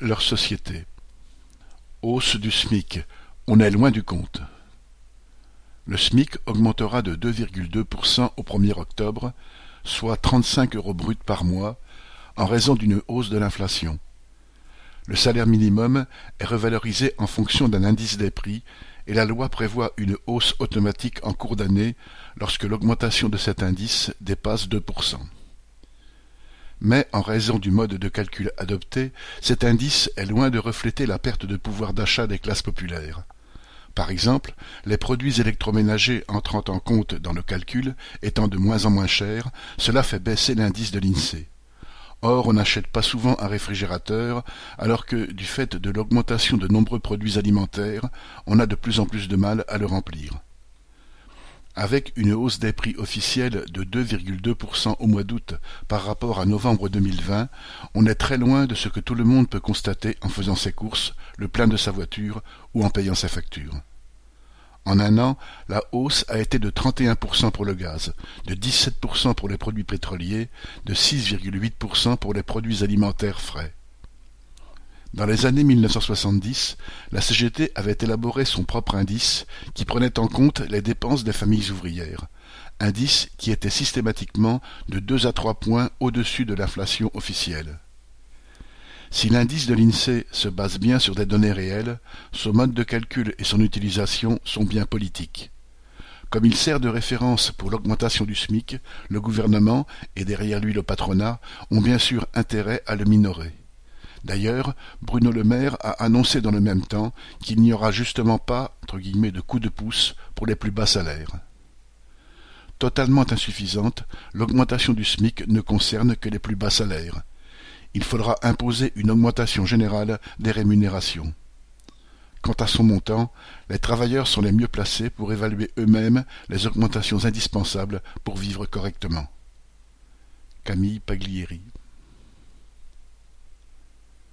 Leur société. Hausse du SMIC. On est loin du compte. Le SMIC augmentera de 2,2% au 1er octobre, soit 35 euros bruts par mois, en raison d'une hausse de l'inflation. Le salaire minimum est revalorisé en fonction d'un indice des prix et la loi prévoit une hausse automatique en cours d'année lorsque l'augmentation de cet indice dépasse 2%. Mais en raison du mode de calcul adopté, cet indice est loin de refléter la perte de pouvoir d'achat des classes populaires. Par exemple, les produits électroménagers entrant en compte dans le calcul étant de moins en moins chers, cela fait baisser l'indice de l'INSEE. Or, on n'achète pas souvent un réfrigérateur, alors que, du fait de l'augmentation de nombreux produits alimentaires, on a de plus en plus de mal à le remplir. Avec une hausse des prix officiels de 2,2% au mois d'août par rapport à novembre 2020, on est très loin de ce que tout le monde peut constater en faisant ses courses, le plein de sa voiture ou en payant ses factures. En un an, la hausse a été de 31% pour le gaz, de 17% pour les produits pétroliers, de 6,8% pour les produits alimentaires frais. Dans les années 1970, la CGT avait élaboré son propre indice qui prenait en compte les dépenses des familles ouvrières, indice qui était systématiquement de deux à trois points au-dessus de l'inflation officielle. Si l'indice de l'INSEE se base bien sur des données réelles, son mode de calcul et son utilisation sont bien politiques. Comme il sert de référence pour l'augmentation du SMIC, le gouvernement, et derrière lui le patronat, ont bien sûr intérêt à le minorer. D'ailleurs, Bruno Le Maire a annoncé dans le même temps qu'il n'y aura justement pas de coup de pouce pour les plus bas salaires. Totalement insuffisante, l'augmentation du SMIC ne concerne que les plus bas salaires il faudra imposer une augmentation générale des rémunérations. Quant à son montant, les travailleurs sont les mieux placés pour évaluer eux-mêmes les augmentations indispensables pour vivre correctement. Camille Paglieri